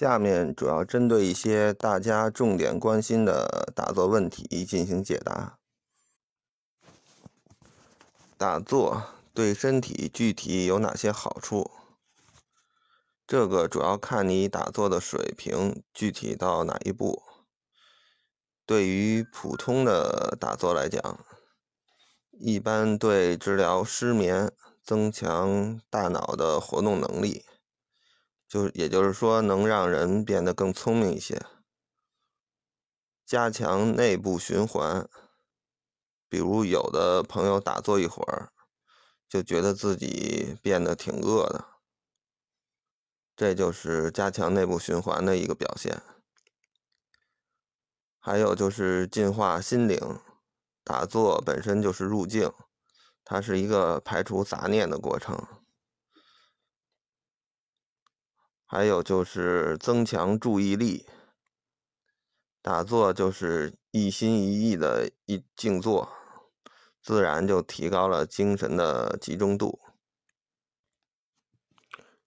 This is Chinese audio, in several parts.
下面主要针对一些大家重点关心的打坐问题进行解答。打坐对身体具体有哪些好处？这个主要看你打坐的水平具体到哪一步。对于普通的打坐来讲，一般对治疗失眠、增强大脑的活动能力。就也就是说，能让人变得更聪明一些，加强内部循环。比如，有的朋友打坐一会儿，就觉得自己变得挺饿的，这就是加强内部循环的一个表现。还有就是净化心灵，打坐本身就是入境，它是一个排除杂念的过程。还有就是增强注意力，打坐就是一心一意的一静坐，自然就提高了精神的集中度。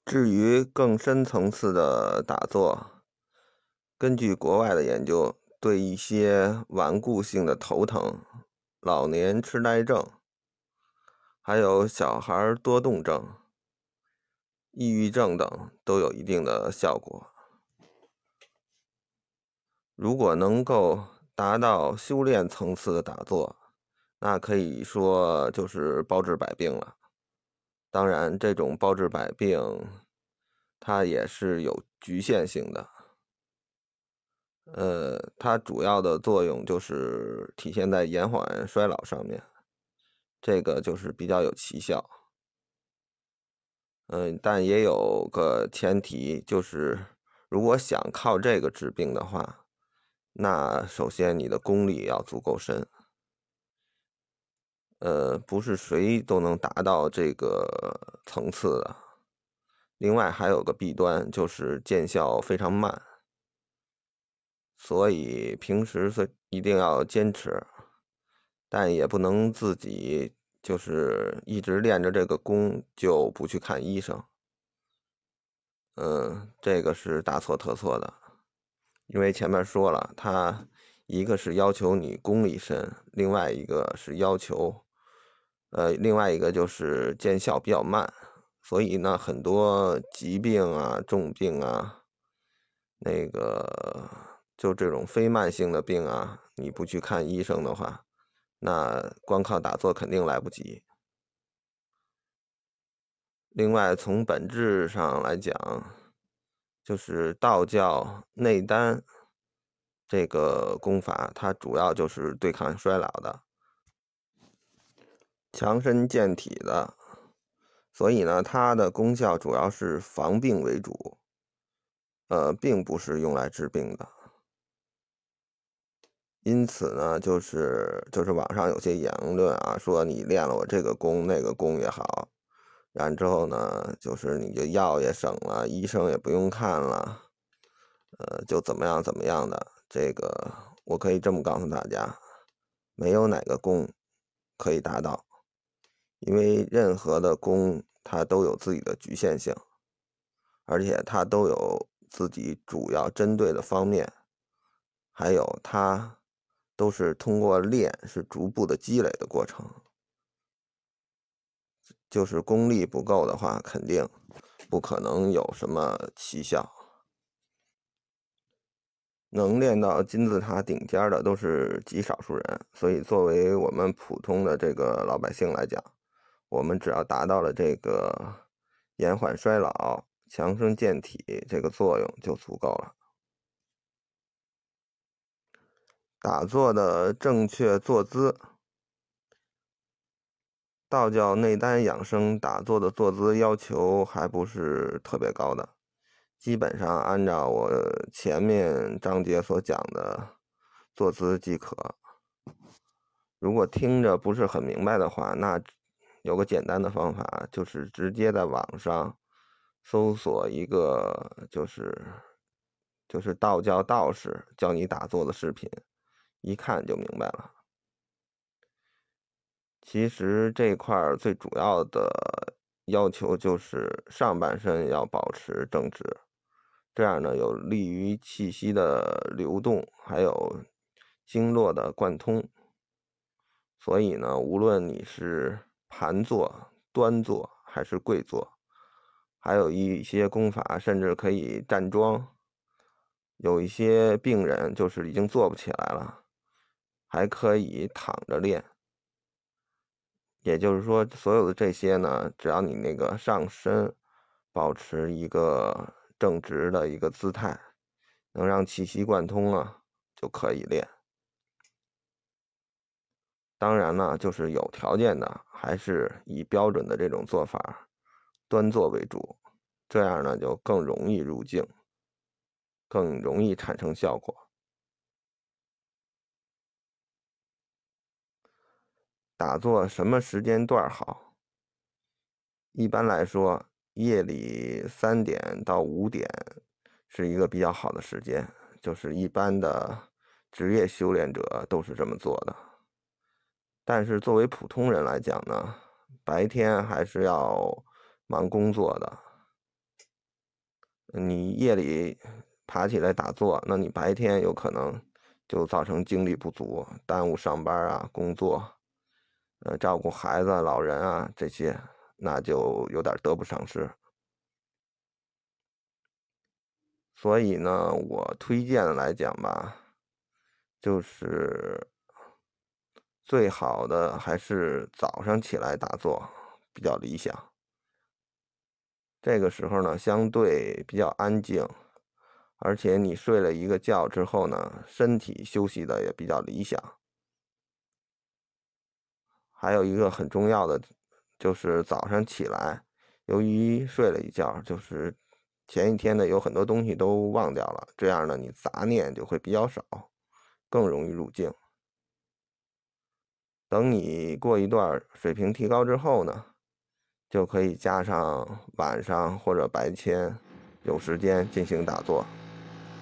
至于更深层次的打坐，根据国外的研究，对一些顽固性的头疼、老年痴呆症，还有小孩多动症。抑郁症等都有一定的效果。如果能够达到修炼层次的打坐，那可以说就是包治百病了。当然，这种包治百病，它也是有局限性的。呃，它主要的作用就是体现在延缓衰老上面，这个就是比较有奇效。嗯，但也有个前提，就是如果想靠这个治病的话，那首先你的功力要足够深。呃，不是谁都能达到这个层次的。另外还有个弊端，就是见效非常慢。所以平时是一定要坚持，但也不能自己。就是一直练着这个功，就不去看医生。嗯，这个是大错特错的，因为前面说了，他一个是要求你功力深，另外一个是要求，呃，另外一个就是见效比较慢。所以呢，很多疾病啊、重病啊，那个就这种非慢性的病啊，你不去看医生的话。那光靠打坐肯定来不及。另外，从本质上来讲，就是道教内丹这个功法，它主要就是对抗衰老的、强身健体的，所以呢，它的功效主要是防病为主，呃，并不是用来治病的。因此呢，就是就是网上有些言论啊，说你练了我这个功那个功也好，然之后呢，就是你就药也省了，医生也不用看了，呃，就怎么样怎么样的。这个我可以这么告诉大家，没有哪个功可以达到，因为任何的功它都有自己的局限性，而且它都有自己主要针对的方面，还有它。都是通过练，是逐步的积累的过程。就是功力不够的话，肯定不可能有什么奇效。能练到金字塔顶尖的都是极少数人，所以作为我们普通的这个老百姓来讲，我们只要达到了这个延缓衰老、强身健体这个作用就足够了。打坐的正确坐姿，道教内丹养生打坐的坐姿要求还不是特别高的，基本上按照我前面章节所讲的坐姿即可。如果听着不是很明白的话，那有个简单的方法，就是直接在网上搜索一个就是就是道教道士教你打坐的视频。一看就明白了。其实这块儿最主要的要求就是上半身要保持正直，这样呢有利于气息的流动，还有经络的贯通。所以呢，无论你是盘坐、端坐还是跪坐，还有一些功法甚至可以站桩。有一些病人就是已经坐不起来了，还可以躺着练。也就是说，所有的这些呢，只要你那个上身保持一个正直的一个姿态，能让气息贯通了，就可以练。当然呢，就是有条件的，还是以标准的这种做法，端坐为主，这样呢就更容易入静，更容易产生效果。打坐什么时间段好？一般来说，夜里三点到五点是一个比较好的时间，就是一般的职业修炼者都是这么做的。但是作为普通人来讲呢，白天还是要忙工作的。你夜里爬起来打坐，那你白天有可能就造成精力不足，耽误上班啊、工作，呃，照顾孩子、老人啊这些，那就有点得不偿失。所以呢，我推荐来讲吧，就是。最好的还是早上起来打坐比较理想。这个时候呢，相对比较安静，而且你睡了一个觉之后呢，身体休息的也比较理想。还有一个很重要的，就是早上起来，由于睡了一觉，就是前一天的有很多东西都忘掉了，这样呢，你杂念就会比较少，更容易入静。等你过一段水平提高之后呢，就可以加上晚上或者白天有时间进行打坐。